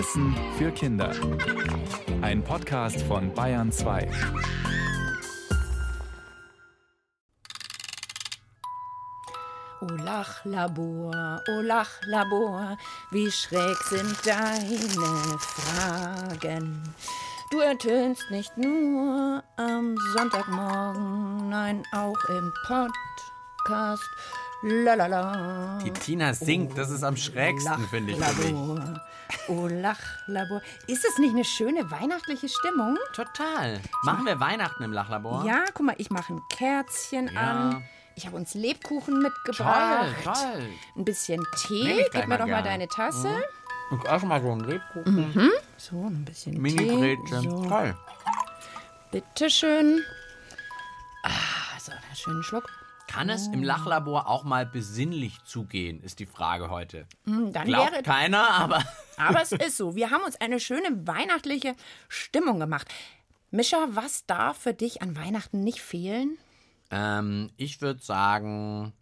Wissen für Kinder. Ein Podcast von Bayern 2. O Lachlabor, o Lachlabor, wie schräg sind deine Fragen. Du ertönst nicht nur am Sonntagmorgen, nein, auch im Podcast. Lalala. Die Tina singt, das ist am schrägsten, finde ich für mich. Lachlabor, O Lachlabor. Ist es nicht eine schöne weihnachtliche Stimmung? Total. Machen wir Weihnachten im Lachlabor? Ja, guck mal, ich mache ein Kerzchen Ja. an. Ich habe uns Lebkuchen mitgebracht. Toll, toll. Ein bisschen Tee. Gib mir mal doch mal gerne. deine Tasse. Und auch mal so ein Lebkuchen. So, ein bisschen Tee. Mini-Grätchen. So, Toll. bitteschön. Ah, so, einen schönen Schluck. Kann es im Lachlabor auch mal besinnlich zugehen, ist die Frage heute. Hm, Dann Glaubt wäre, keiner, aber aber es ist so. Wir haben uns eine schöne weihnachtliche Stimmung gemacht. Mischa, was darf für dich an Weihnachten nicht fehlen? ähm, ich würde sagen,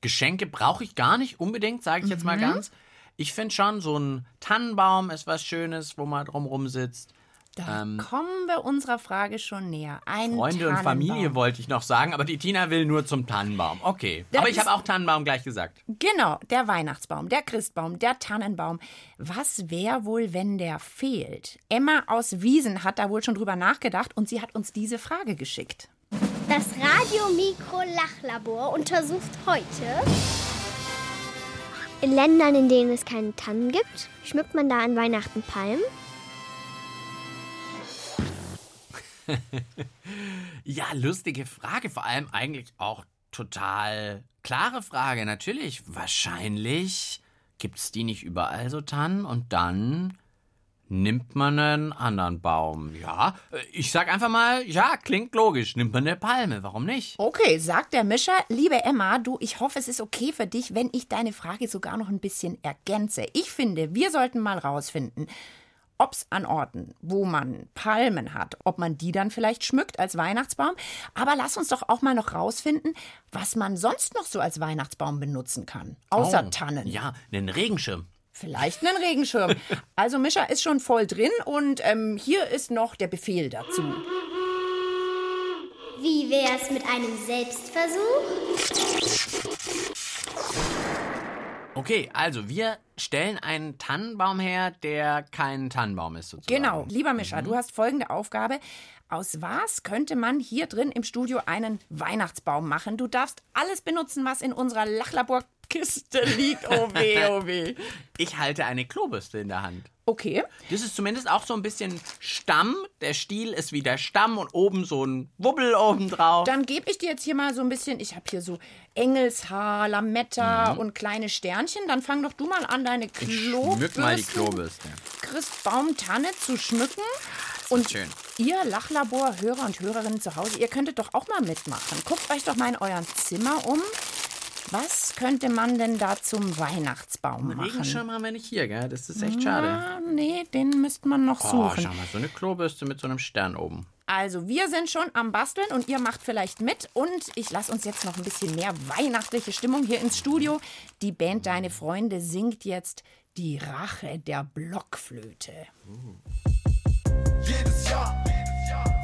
Geschenke brauche ich gar nicht unbedingt, sage ich jetzt mal Mhm. ganz. Ich finde schon, so ein Tannenbaum ist was Schönes, wo man drumrum sitzt. Da Ähm, kommen wir unserer Frage schon näher. Ein Freunde und Familie wollte ich noch sagen, aber die Tina will nur zum Tannenbaum. Okay. Das aber ich habe auch Tannenbaum gleich gesagt. Genau, der Weihnachtsbaum, der Christbaum, der Tannenbaum. Was wäre wohl, wenn der fehlt? Emma aus Wiesen hat da wohl schon drüber nachgedacht und sie hat uns diese Frage geschickt. Das Radio-Mikro-Lachlabor untersucht heute. In Ländern, in denen es keine Tannen gibt, schmückt man da an Weihnachten Palmen. Ja, lustige Frage, vor allem eigentlich auch total klare Frage. Natürlich, wahrscheinlich gibt's die nicht überall so Tannen und dann nimmt man einen anderen Baum. Ja, äh, ich sag einfach mal, ja, klingt logisch, nimmt man eine Palme, warum nicht? Okay, sagt der Mischer, liebe Emma, du, ich hoffe, es ist okay für dich, wenn ich deine Frage sogar noch ein bisschen ergänze. Ich finde, wir sollten mal rausfinden, ob es an Orten, wo man Palmen hat, ob man die dann vielleicht schmückt als Weihnachtsbaum. Aber lass uns doch auch mal noch rausfinden, was man sonst noch so als Weihnachtsbaum benutzen kann. Außer Oh, Tannen. Ja, einen Regenschirm. Vielleicht einen Regenschirm. Also Mischa ist schon voll drin und ähm, hier ist noch der Befehl dazu. Wie wär's mit einem Selbstversuch? Okay, also wir stellen einen Tannenbaum her, der kein Tannenbaum ist sozusagen. Genau, lieber Mischa, du hast folgende Aufgabe. Aus was könnte man hier drin im Studio einen Weihnachtsbaum machen? Du darfst alles benutzen, was in unserer Lachlaborkiste liegt. Oh weh, oh weh. Ich halte eine Klobürste in der Hand. Okay, Das ist zumindest auch so ein bisschen Stamm. Der Stiel ist wie der Stamm und oben so ein Wubbel oben drauf. dann gebe ich dir jetzt hier mal so ein bisschen, ich habe hier so Engelshaar, Lametta und kleine Sternchen. Dann fang doch du mal an, deine Klobürste, Schmück mal die Klobürste. Christbaumtanne zu schmücken. Und schön. ihr Lachlabor-Hörer und Hörerinnen zu Hause, ihr könntet doch auch mal mitmachen. Guckt euch doch mal in euren Zimmer um. Was könnte man denn da zum Weihnachtsbaum machen? Regenschirm haben wir nicht hier, gell? Das ist echt schade. Ah, nee, den müsste man noch Oh, suchen. schau mal, so eine Klobürste mit so einem Stern oben. Also, wir sind schon am Basteln und ihr macht vielleicht mit. Und ich lasse uns jetzt noch ein bisschen mehr weihnachtliche Stimmung hier ins Studio. Die Band Deine Freunde singt jetzt Die Rache der Blockflöte. Jedes Jahr,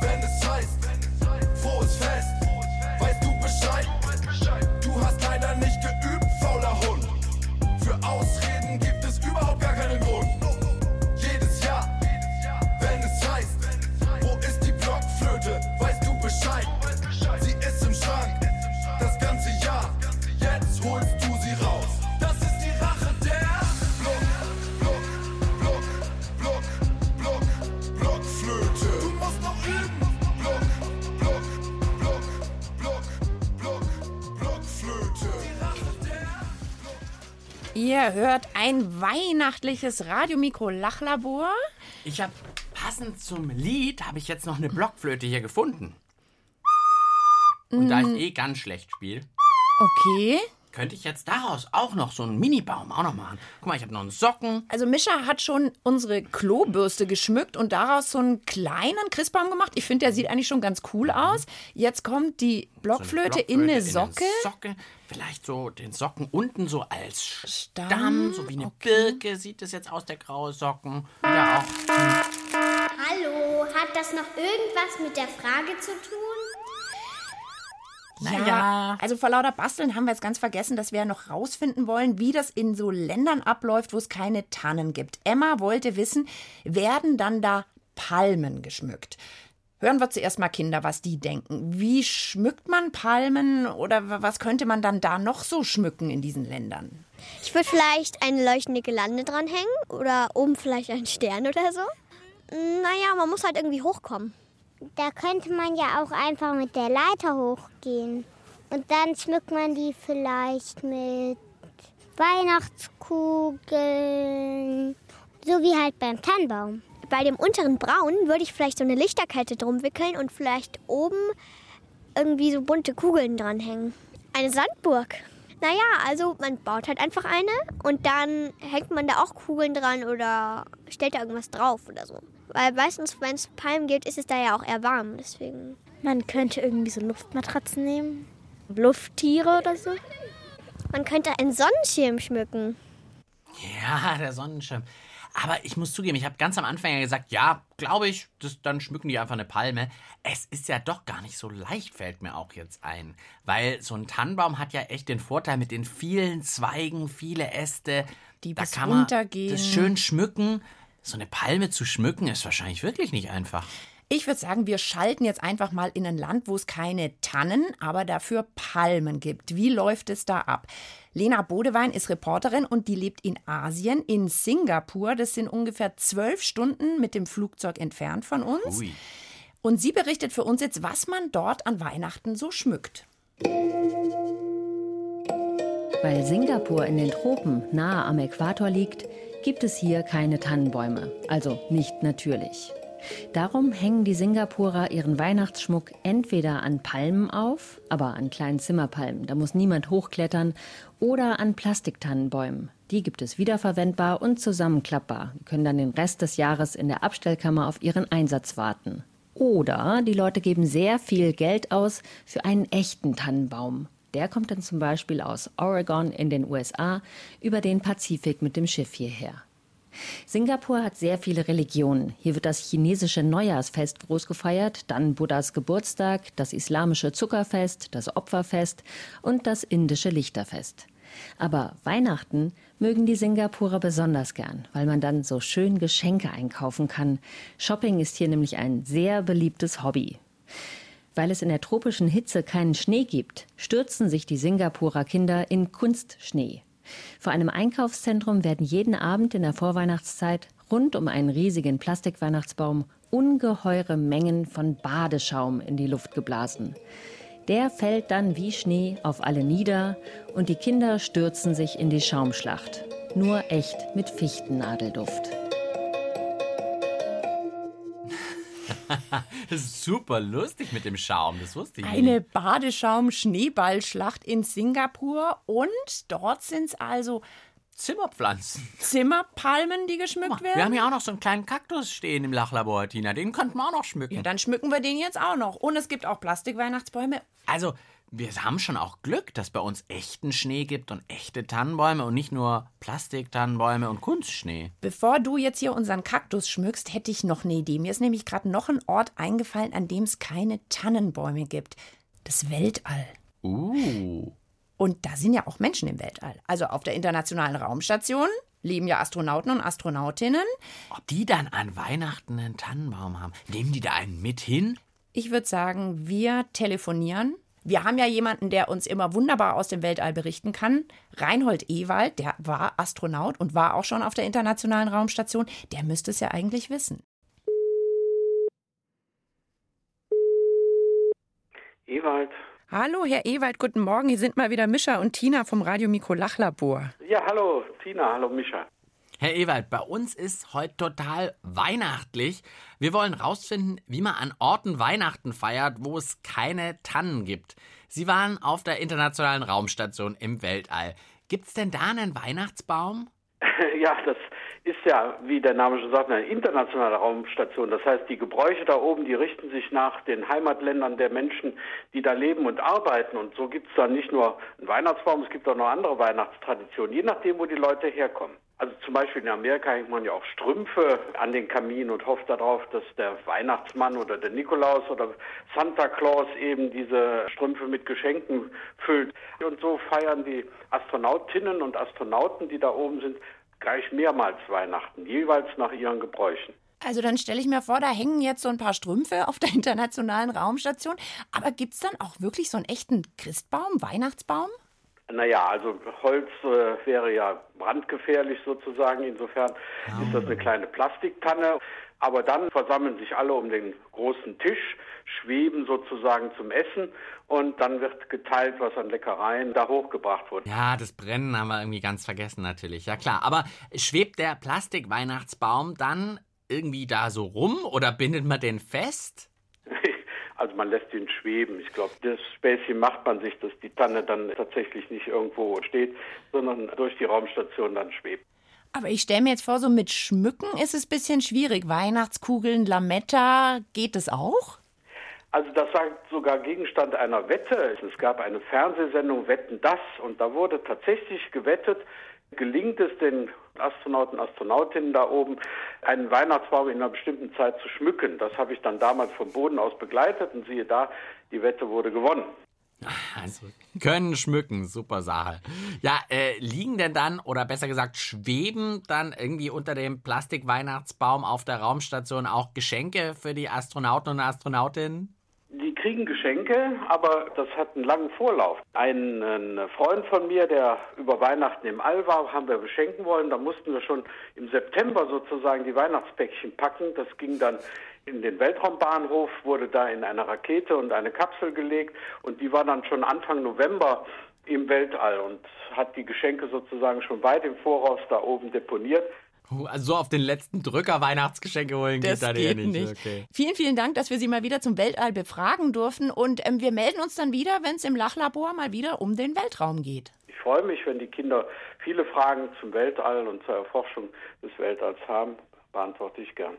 wenn es heißt, Ihr hört ein weihnachtliches Radiomikro Lachlabor. Ich habe passend zum Lied habe ich jetzt noch eine Blockflöte hier gefunden. Und da ich eh ganz schlecht spiele, Okay. Könnte ich jetzt daraus auch noch so einen Mini-Baum auch noch machen. Guck mal, ich habe noch einen Socken. Also Mischa hat schon unsere Klobürste geschmückt und daraus so einen kleinen Christbaum gemacht. Ich finde, der sieht eigentlich schon ganz cool aus. Jetzt kommt die Blockflöte, Mhm. So eine in eine Blockflöte Socke. Socke. Vielleicht so den Socken unten so als Stamm, Stamm, so wie eine okay. Birke sieht es jetzt aus, der graue Socken. Ja, auch. Hallo, hat das noch irgendwas mit der Frage zu tun? Ja, also vor lauter Basteln haben wir jetzt ganz vergessen, dass wir ja noch rausfinden wollen, wie das in so Ländern abläuft, wo es keine Tannen gibt. Emma wollte wissen, werden dann da Palmen geschmückt? Hören wir zuerst mal Kinder, was die denken. Wie schmückt man Palmen oder wa- was könnte man dann da noch so schmücken in diesen Ländern? Ich würde vielleicht eine leuchtende Gelande dranhängen oder oben vielleicht einen Stern oder so. Naja, man muss halt irgendwie hochkommen. Da könnte man ja auch einfach mit der Leiter hochgehen. Und dann schmückt man die vielleicht mit Weihnachtskugeln. So wie halt beim Tannenbaum. Bei dem unteren Braun würde ich vielleicht so eine Lichterkette drum wickeln und vielleicht oben irgendwie so bunte Kugeln dranhängen. Eine Sandburg. Naja, also man baut halt einfach eine und dann hängt man da auch Kugeln dran oder stellt da irgendwas drauf oder so. Weil meistens, wenn es Palmen gibt, ist es da ja auch eher warm. Deswegen. Man könnte irgendwie so Luftmatratzen nehmen. Lufttiere oder so. Man könnte einen Sonnenschirm schmücken. Ja, der Sonnenschirm. Aber ich muss zugeben, ich habe ganz am Anfang ja gesagt, ja, glaube ich, das, dann schmücken die einfach eine Palme. Es ist ja doch gar nicht so leicht, fällt mir auch jetzt ein. Weil so ein Tannenbaum hat ja echt den Vorteil mit den vielen Zweigen, viele Äste. Die da bis kann man runtergehen. das schön schmücken. So eine Palme zu schmücken ist wahrscheinlich wirklich nicht einfach. Ich würde sagen, wir schalten jetzt einfach mal in ein Land, wo es keine Tannen, aber dafür Palmen gibt. Wie läuft es da ab? Lena Bodewein ist Reporterin und die lebt in Asien, in Singapur. Das sind ungefähr zwölf Stunden mit dem Flugzeug entfernt von uns. Ui. Und sie berichtet für uns jetzt, was man dort an Weihnachten so schmückt. Weil Singapur in den Tropen nahe am Äquator liegt, gibt es hier keine Tannenbäume, also nicht natürlich. Darum hängen die Singapurer ihren Weihnachtsschmuck entweder an Palmen auf, aber an kleinen Zimmerpalmen, da muss niemand hochklettern, oder an Plastiktannenbäumen. Die gibt es wiederverwendbar und zusammenklappbar, die können dann den Rest des Jahres in der Abstellkammer auf ihren Einsatz warten. Oder die Leute geben sehr viel Geld aus für einen echten Tannenbaum. Der kommt dann zum Beispiel aus Oregon in den USA über den Pazifik mit dem Schiff hierher. Singapur hat sehr viele Religionen. Hier wird das chinesische Neujahrsfest groß gefeiert, dann Buddhas Geburtstag, das islamische Zuckerfest, das Opferfest und das indische Lichterfest. Aber Weihnachten mögen die Singapurer besonders gern, weil man dann so schön Geschenke einkaufen kann. Shopping ist hier nämlich ein sehr beliebtes Hobby. Weil es in der tropischen Hitze keinen Schnee gibt, stürzen sich die Singapurer Kinder in Kunstschnee. Vor einem Einkaufszentrum werden jeden Abend in der Vorweihnachtszeit rund um einen riesigen Plastikweihnachtsbaum ungeheure Mengen von Badeschaum in die Luft geblasen. Der fällt dann wie Schnee auf alle nieder und die Kinder stürzen sich in die Schaumschlacht. Nur echt mit Fichtennadelduft. Das ist super lustig mit dem Schaum, das wusste ich Eine nicht. Badeschaum-Schneeballschlacht in Singapur und dort sind es also Zimmerpflanzen. Zimmerpalmen, die geschmückt mal, werden. wir haben ja auch noch so einen kleinen Kaktus stehen im Lachlabor, Tina. Den könnten wir auch noch schmücken. Ja, dann schmücken wir den jetzt auch noch. Und es gibt auch Plastikweihnachtsbäume. Also, wir haben schon auch Glück, dass bei uns echten Schnee gibt und echte Tannenbäume und nicht nur Plastiktannenbäume und Kunstschnee. Bevor du jetzt hier unseren Kaktus schmückst, hätte ich noch eine Idee. Mir ist nämlich gerade noch ein Ort eingefallen, an dem es keine Tannenbäume gibt. Das Weltall. Uh. Und da sind ja auch Menschen im Weltall. Also auf der Internationalen Raumstation leben ja Astronauten und Astronautinnen. Ob die dann an Weihnachten einen Tannenbaum haben? Nehmen die da einen mit hin? Ich würde sagen, wir telefonieren. Wir haben ja jemanden, der uns immer wunderbar aus dem Weltall berichten kann. Reinhold Ewald, der war Astronaut und war auch schon auf der Internationalen Raumstation. Der müsste es ja eigentlich wissen. Ewald. Hallo, Herr Ewald, guten Morgen. Hier sind mal wieder Mischa und Tina vom Radio Mikro Lachlabor. Ja, hallo Tina, hallo Mischa. Herr Ewald, bei uns ist heute total weihnachtlich. Wir wollen rausfinden, wie man an Orten Weihnachten feiert, wo es keine Tannen gibt. Sie waren auf der Internationalen Raumstation im Weltall. Gibt's denn da einen Weihnachtsbaum? Ja, das ist ja, wie der Name schon sagt, eine internationale Raumstation. Das heißt, die Gebräuche da oben, die richten sich nach den Heimatländern der Menschen, die da leben und arbeiten. Und so gibt es dann nicht nur einen Weihnachtsbaum, es gibt auch noch andere Weihnachtstraditionen, je nachdem, wo die Leute herkommen. Also zum Beispiel in Amerika hängt man ja auch Strümpfe an den Kamin und hofft darauf, dass der Weihnachtsmann oder der Nikolaus oder Santa Claus eben diese Strümpfe mit Geschenken füllt. Und so feiern die Astronautinnen und Astronauten, die da oben sind, gleich mehrmals Weihnachten, jeweils nach ihren Gebräuchen. Also dann stelle ich mir vor, da hängen jetzt so ein paar Strümpfe auf der internationalen Raumstation. Aber gibt es dann auch wirklich so einen echten Christbaum, Weihnachtsbaum? Naja, also Holz äh, wäre ja brandgefährlich sozusagen. Insofern ist das eine kleine Plastiktanne. Aber dann versammeln sich alle um den großen Tisch, schweben sozusagen zum Essen und dann wird geteilt, was an Leckereien da hochgebracht wurde. Ja, das Brennen haben wir irgendwie ganz vergessen natürlich. Ja klar, aber schwebt der Plastikweihnachtsbaum dann irgendwie da so rum oder bindet man den fest? Also man lässt ihn schweben. Ich glaube, das Späßchen macht man sich, dass die Tanne dann tatsächlich nicht irgendwo steht, sondern durch die Raumstation dann schwebt. Aber ich stelle mir jetzt vor, so mit Schmücken ist es ein bisschen schwierig. Weihnachtskugeln, Lametta, geht es auch? Also das war sogar Gegenstand einer Wette. Es gab eine Fernsehsendung Wetten das und da wurde tatsächlich gewettet, gelingt es den Astronauten, Astronautinnen da oben, einen Weihnachtsbaum in einer bestimmten Zeit zu schmücken. Das habe ich dann damals vom Boden aus begleitet und siehe da, die Wette wurde gewonnen. Also, können schmücken, super Sache. Ja, äh, liegen denn dann, oder besser gesagt, schweben dann irgendwie unter dem Plastikweihnachtsbaum auf der Raumstation auch Geschenke für die Astronauten und Astronautinnen? Die kriegen Geschenke, aber das hat einen langen Vorlauf. Ein, ein, Freund von mir, der über Weihnachten im All war, haben wir beschenken wollen. Da mussten wir schon im September sozusagen die Weihnachtspäckchen packen. Das ging dann in den Weltraumbahnhof, wurde da in eine Rakete und eine Kapsel gelegt und die war dann schon Anfang November im Weltall und hat die Geschenke sozusagen schon weit im Voraus da oben deponiert. Also so auf den letzten Drücker Weihnachtsgeschenke holen das geht da geht nicht. nicht. Okay. Vielen, vielen Dank, dass wir Sie mal wieder zum Weltall befragen durften. Und ähm, wir melden uns dann wieder, wenn es im Lachlabor mal wieder um den Weltraum geht. Ich freue mich, wenn die Kinder viele Fragen zum Weltall und zur Erforschung des Weltalls haben. Beantworte ich gern.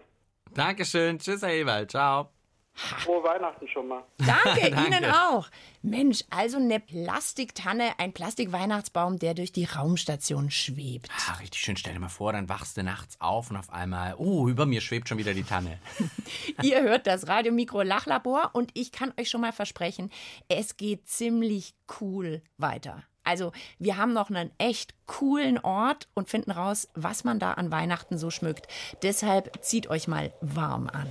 Dankeschön. Tschüss, Herr Ewald. Ciao. Frohe Weihnachten schon mal. Danke, Danke. Ihnen auch. Mensch, also eine Plastiktanne, ein Plastikweihnachtsbaum, der durch die Raumstation schwebt. Ah, richtig schön. Stell dir mal vor, dann wachst du nachts auf und auf einmal, oh, über mir schwebt schon wieder die Tanne. Ihr hört das Radiomikro Lachlabor und ich kann euch schon mal versprechen, es geht ziemlich cool weiter. Also, wir haben noch einen echt coolen Ort und finden raus, was man da an Weihnachten so schmückt. Deshalb zieht euch mal warm an.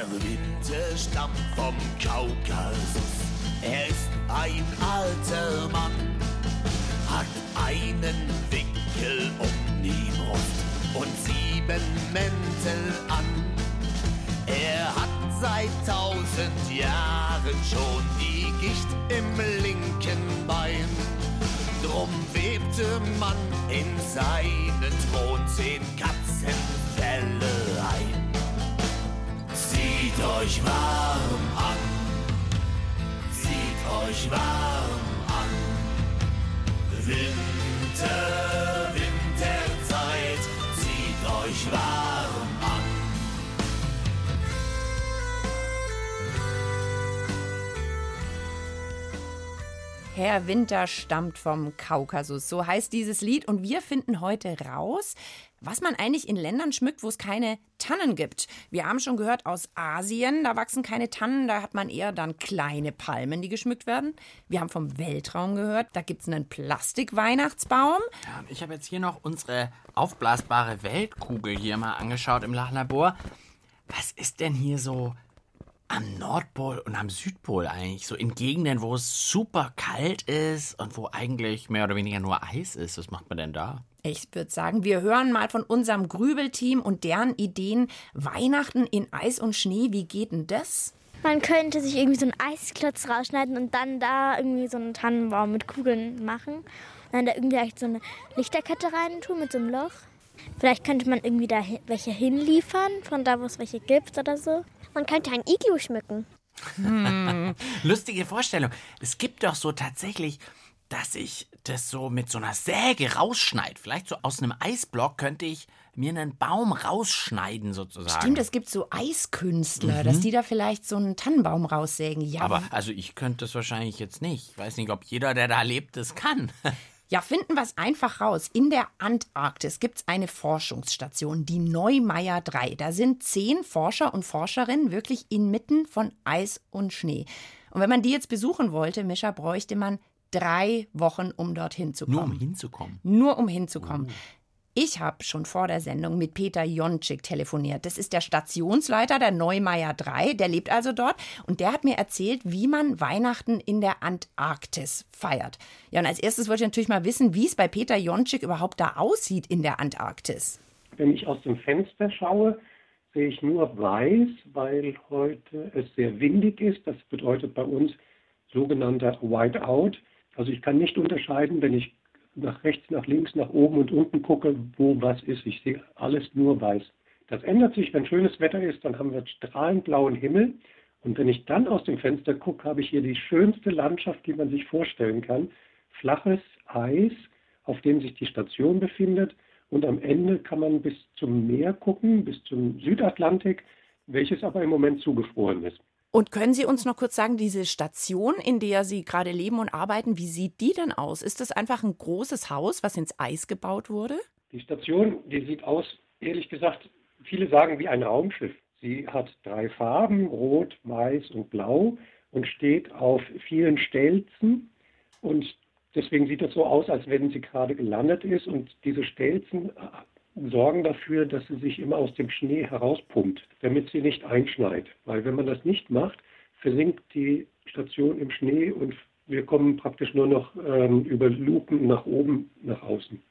Herr Winter stammt vom Kaukasus. Er ist ein alter Mann, hat einen Wickel um die Brust und sieben Mäntel an. Er hat seit tausend Jahren schon die Gicht im linken Bein. Drum webte man in seinen Thron zehn Katzenfälle euch warm an, zieht euch warm an. Winter, Winterzeit, zieht euch warm an. Herr Winter stammt vom Kaukasus. So heißt dieses Lied. Und wir finden heute raus, was man eigentlich in Ländern schmückt, wo es keine Tannen gibt. Wir haben schon gehört aus Asien, da wachsen keine Tannen, da hat man eher dann kleine Palmen, die geschmückt werden. Wir haben vom Weltraum gehört, da gibt es einen Plastikweihnachtsbaum. Ja, ich habe jetzt hier noch unsere aufblasbare Weltkugel hier mal angeschaut im Lachlabor. Was ist denn hier so am Nordpol und am Südpol eigentlich? So in Gegenden, wo es super kalt ist und wo eigentlich mehr oder weniger nur Eis ist. Was macht man denn da? Ich würde sagen, wir hören mal von unserem Grübelteam und deren Ideen. Weihnachten in Eis und Schnee, wie geht denn das? Man könnte sich irgendwie so einen Eisklotz rausschneiden und dann da irgendwie so einen Tannenbaum mit Kugeln machen. Dann da irgendwie so eine Lichterkette rein tun mit so einem Loch. Vielleicht könnte man irgendwie da welche hinliefern, von da, wo es welche gibt oder so. Man könnte ein Iglu schmücken. Hm. Lustige Vorstellung. Es gibt doch so tatsächlich, dass ich das so mit so einer Säge rausschneide. Vielleicht so aus einem Eisblock könnte ich mir einen Baum rausschneiden sozusagen. Stimmt, es gibt so Eiskünstler, mhm. dass die da vielleicht so einen Tannenbaum raussägen. Ja. Aber also ich könnte das wahrscheinlich jetzt nicht. Ich weiß nicht, ob jeder, der da lebt, das kann. Ja, finden wir es einfach raus. In der Antarktis gibt es eine Forschungsstation, die Neumeier 3. Da sind zehn Forscher und Forscherinnen wirklich inmitten von Eis und Schnee. Und wenn man die jetzt besuchen wollte, Mischa, bräuchte man drei Wochen, um dorthin zu kommen. Nur um hinzukommen. Nur um hinzukommen. Oh. Ich habe schon vor der Sendung mit Peter Jonczyk telefoniert. Das ist der Stationsleiter der Neumeier 3, der lebt also dort und der hat mir erzählt, wie man Weihnachten in der Antarktis feiert. Ja, und als erstes wollte ich natürlich mal wissen, wie es bei Peter Jonczyk überhaupt da aussieht in der Antarktis. Wenn ich aus dem Fenster schaue, sehe ich nur weiß, weil heute es sehr windig ist. Das bedeutet bei uns sogenannter Whiteout. Also ich kann nicht unterscheiden, wenn ich nach rechts, nach links, nach oben und unten gucke, wo was ist. Ich sehe alles nur weiß. Das ändert sich, wenn schönes Wetter ist, dann haben wir strahlend blauen Himmel. Und wenn ich dann aus dem Fenster gucke, habe ich hier die schönste Landschaft, die man sich vorstellen kann. Flaches Eis, auf dem sich die Station befindet. Und am Ende kann man bis zum Meer gucken, bis zum Südatlantik, welches aber im Moment zugefroren ist. Und können Sie uns noch kurz sagen, diese Station, in der Sie gerade leben und arbeiten, wie sieht die denn aus? Ist das einfach ein großes Haus, was ins Eis gebaut wurde? Die Station, die sieht aus, ehrlich gesagt, viele sagen wie ein Raumschiff. Sie hat drei Farben, rot, weiß und blau und steht auf vielen Stelzen. Und deswegen sieht das so aus, als wenn sie gerade gelandet ist. Und diese Stelzen sorgen dafür, dass sie sich immer aus dem Schnee herauspumpt, damit sie nicht einschneit. Weil wenn man das nicht macht, versinkt die Station im Schnee und wir kommen praktisch nur noch ähm, über Luken nach oben, nach außen.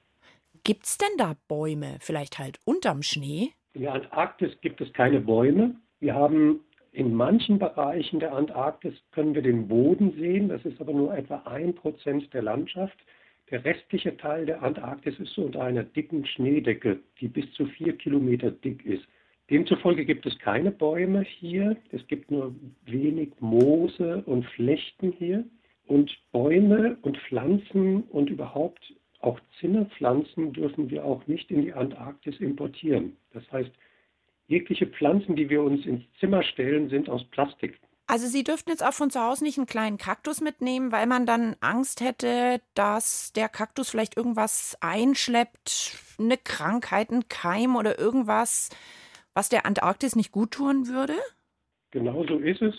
Gibt es denn da Bäume, vielleicht halt unterm Schnee? In der Antarktis gibt es keine Bäume. Wir haben in manchen Bereichen der Antarktis können wir den Boden sehen. Das ist aber nur etwa ein Prozent der Landschaft. Der restliche Teil der Antarktis ist unter einer dicken Schneedecke, die bis zu vier Kilometer dick ist. Demzufolge gibt es keine Bäume hier. Es gibt nur wenig Moose und Flechten hier. Und Bäume und Pflanzen und überhaupt auch Zinnerpflanzen dürfen wir auch nicht in die Antarktis importieren. Das heißt, jegliche Pflanzen, die wir uns ins Zimmer stellen, sind aus Plastik. Also Sie dürften jetzt auch von zu Hause nicht einen kleinen Kaktus mitnehmen, weil man dann Angst hätte, dass der Kaktus vielleicht irgendwas einschleppt, eine Krankheit, ein Keim oder irgendwas, was der Antarktis nicht gut tun würde? Genau so ist es.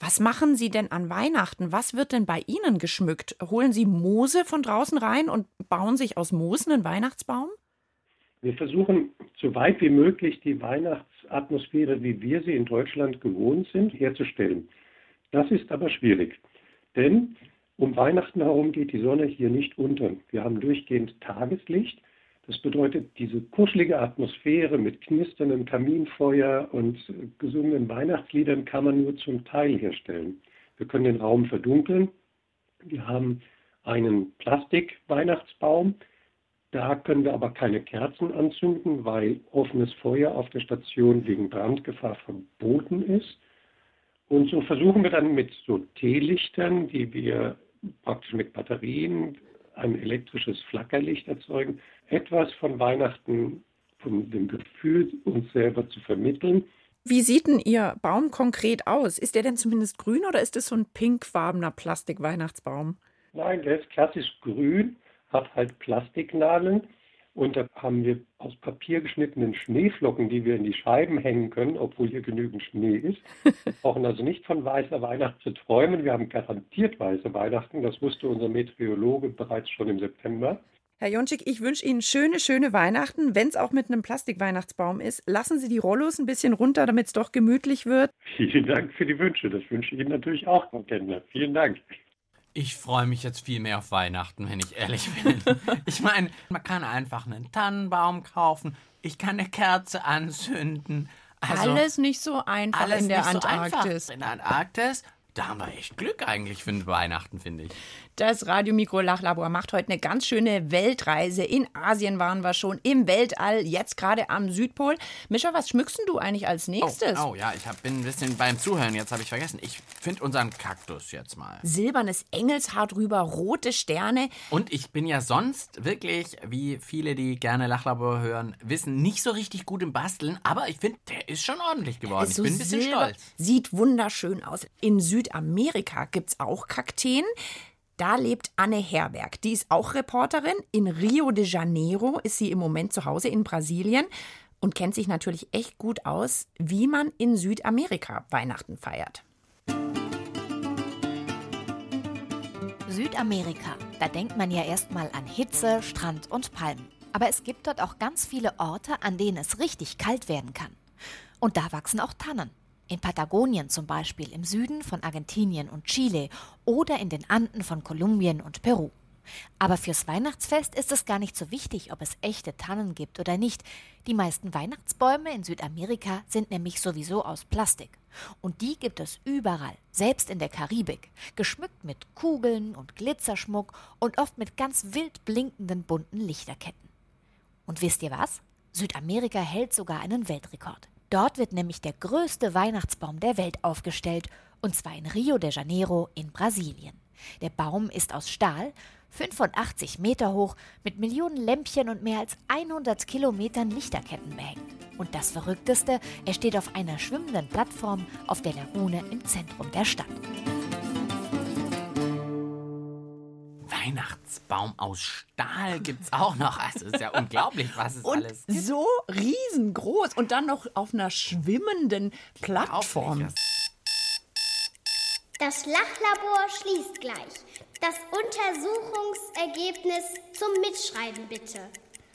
Was machen Sie denn an Weihnachten? Was wird denn bei Ihnen geschmückt? Holen Sie Moose von draußen rein und bauen sich aus Moos einen Weihnachtsbaum? Wir versuchen so weit wie möglich die Weihnachtsatmosphäre, wie wir sie in Deutschland gewohnt sind, herzustellen. Das ist aber schwierig, denn um Weihnachten herum geht die Sonne hier nicht unter. Wir haben durchgehend Tageslicht. Das bedeutet, diese kuschelige Atmosphäre mit knisterndem Kaminfeuer und gesungenen Weihnachtsliedern kann man nur zum Teil herstellen. Wir können den Raum verdunkeln. Wir haben einen Plastik-Weihnachtsbaum, da können wir aber keine Kerzen anzünden, weil offenes Feuer auf der Station wegen Brandgefahr verboten ist. Und so versuchen wir dann mit so Teelichtern, die wir praktisch mit Batterien, ein elektrisches Flackerlicht erzeugen, etwas von Weihnachten, von dem Gefühl uns selber zu vermitteln. Wie sieht denn Ihr Baum konkret aus? Ist der denn zumindest grün oder ist es so ein pinkfarbener Plastik-Weihnachtsbaum? Nein, der ist klassisch grün hat halt Plastiknadeln und da haben wir aus Papier geschnittenen Schneeflocken, die wir in die Scheiben hängen können, obwohl hier genügend Schnee ist. Wir brauchen also nicht von weißer Weihnacht zu träumen. Wir haben garantiert weiße Weihnachten. Das wusste unser Meteorologe bereits schon im September. Herr Jonschik, ich wünsche Ihnen schöne, schöne Weihnachten, wenn es auch mit einem Plastikweihnachtsbaum ist. Lassen Sie die Rollos ein bisschen runter, damit es doch gemütlich wird. Vielen Dank für die Wünsche. Das wünsche ich Ihnen natürlich auch, Frau Kendler. Vielen Dank. Ich freue mich jetzt viel mehr auf Weihnachten, wenn ich ehrlich bin. ich meine, man kann einfach einen Tannenbaum kaufen, ich kann eine Kerze anzünden. Also, alles nicht so einfach in der Antarktis. So in der Antarktis Da haben wir echt Glück eigentlich für Weihnachten, finde ich. Das Radiomikro-Lachlabor macht heute eine ganz schöne Weltreise. In Asien waren wir schon, im Weltall, jetzt gerade am Südpol. Mischa, was schmückst denn du eigentlich als nächstes? Oh, oh ja, ich hab, bin ein bisschen beim Zuhören, jetzt habe ich vergessen. Ich finde unseren Kaktus jetzt mal. Silbernes Engelshaar drüber, rote Sterne. Und ich bin ja sonst wirklich, wie viele, die gerne Lachlabor hören, wissen, nicht so richtig gut im Basteln, aber ich finde, der ist schon ordentlich geworden. So ich bin ein bisschen Silber- stolz. Sieht wunderschön aus. In Südamerika gibt es auch Kakteen. Da lebt Anne Herberg. Die ist auch Reporterin. In Rio de Janeiro ist sie im Moment zu Hause in Brasilien und kennt sich natürlich echt gut aus, wie man in Südamerika Weihnachten feiert. Südamerika. Da denkt man ja erstmal an Hitze, Strand und Palmen. Aber es gibt dort auch ganz viele Orte, an denen es richtig kalt werden kann. Und da wachsen auch Tannen. In Patagonien zum Beispiel, im Süden von Argentinien und Chile oder in den Anden von Kolumbien und Peru. Aber fürs Weihnachtsfest ist es gar nicht so wichtig, ob es echte Tannen gibt oder nicht. Die meisten Weihnachtsbäume in Südamerika sind nämlich sowieso aus Plastik. Und die gibt es überall, selbst in der Karibik, geschmückt mit Kugeln und Glitzerschmuck und oft mit ganz wild blinkenden bunten Lichterketten. Und wisst ihr was? Südamerika hält sogar einen Weltrekord. Dort wird nämlich der größte Weihnachtsbaum der Welt aufgestellt, und zwar in Rio de Janeiro in Brasilien. Der Baum ist aus Stahl, 85 Meter hoch, mit Millionen Lämpchen und mehr als 100 Kilometern Lichterketten behängt. Und das Verrückteste, er steht auf einer schwimmenden Plattform auf der Lagune im Zentrum der Stadt. Weihnachtsbaum aus Stahl gibt's auch noch. Also ist ja unglaublich, was es Und alles gibt. so riesengroß und dann noch auf einer schwimmenden Plattform. Das Lachlabor schließt gleich. Das Untersuchungsergebnis zum Mitschreiben bitte.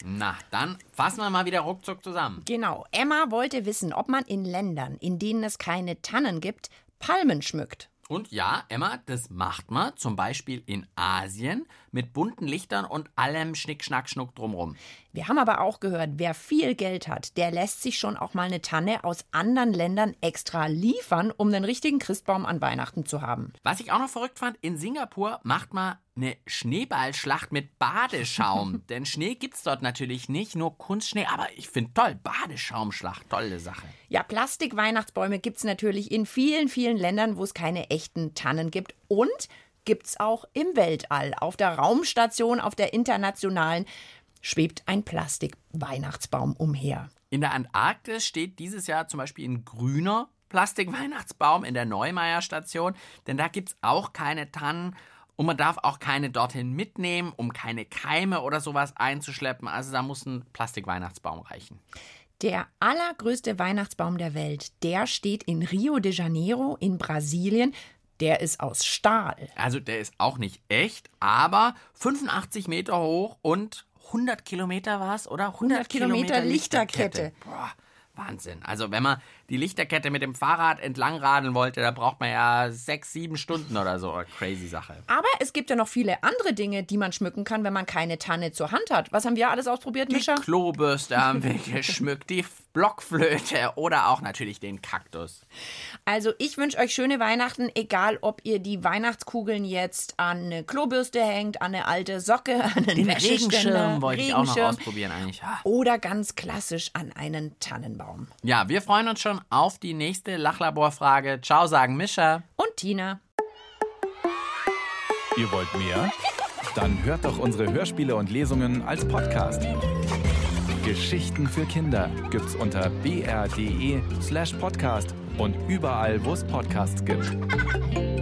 Na, dann fassen wir mal wieder ruckzuck zusammen. Genau. Emma wollte wissen, ob man in Ländern, in denen es keine Tannen gibt, Palmen schmückt. Und ja, Emma, das macht man zum Beispiel in Asien mit bunten Lichtern und allem Schnick, Schnack, Schnuck drumrum. Wir haben aber auch gehört, wer viel Geld hat, der lässt sich schon auch mal eine Tanne aus anderen Ländern extra liefern, um den richtigen Christbaum an Weihnachten zu haben. Was ich auch noch verrückt fand, in Singapur macht man eine Schneeballschlacht mit Badeschaum. Denn Schnee gibt's dort natürlich nicht, nur Kunstschnee. Aber ich finde toll, Badeschaumschlacht, tolle Sache. Ja, Plastik-Weihnachtsbäume gibt es natürlich in vielen, vielen Ländern, wo es keine echten Tannen gibt. Und gibt es auch im Weltall. Auf der Raumstation, auf der internationalen, schwebt ein Plastik-Weihnachtsbaum umher. In der Antarktis steht dieses Jahr zum Beispiel ein grüner Plastikweihnachtsbaum in der Neumeier-Station, denn da gibt's auch keine Tannen und man darf auch keine dorthin mitnehmen, um keine Keime oder sowas einzuschleppen. Also da muss ein Plastikweihnachtsbaum reichen. Der allergrößte Weihnachtsbaum der Welt, der steht in Rio de Janeiro in Brasilien. Der ist aus Stahl. Also der ist auch nicht echt, aber 85 Meter hoch und 100 Kilometer war es, oder? 100 Kilometer Lichterkette. Boah, Wahnsinn. Also wenn man die Lichterkette mit dem Fahrrad entlang radeln wollte, da braucht man ja sechs, sieben Stunden oder so. Crazy Sache. Aber es gibt ja noch viele andere Dinge, die man schmücken kann, wenn man keine Tanne zur Hand hat. Was haben wir alles ausprobiert, Die Mischa? Klobürste haben wir geschmückt, die Blockflöte oder auch natürlich den Kaktus. Also ich wünsche euch schöne Weihnachten, egal ob ihr die Weihnachtskugeln jetzt an eine Klobürste hängt, an eine alte Socke, an einen Den Regenschirm wollte ich auch noch ausprobieren eigentlich. Ah. Oder ganz klassisch an einen Tannenbaum. Ja, wir freuen uns schon auf die nächste Lachlabor-Frage. Ciao, sagen Mischa. Und Tina. Ihr wollt mehr? Dann hört doch unsere Hörspiele und Lesungen als Podcast. Geschichten für Kinder gibt's unter br.de slash podcast und überall, wo es Podcasts gibt.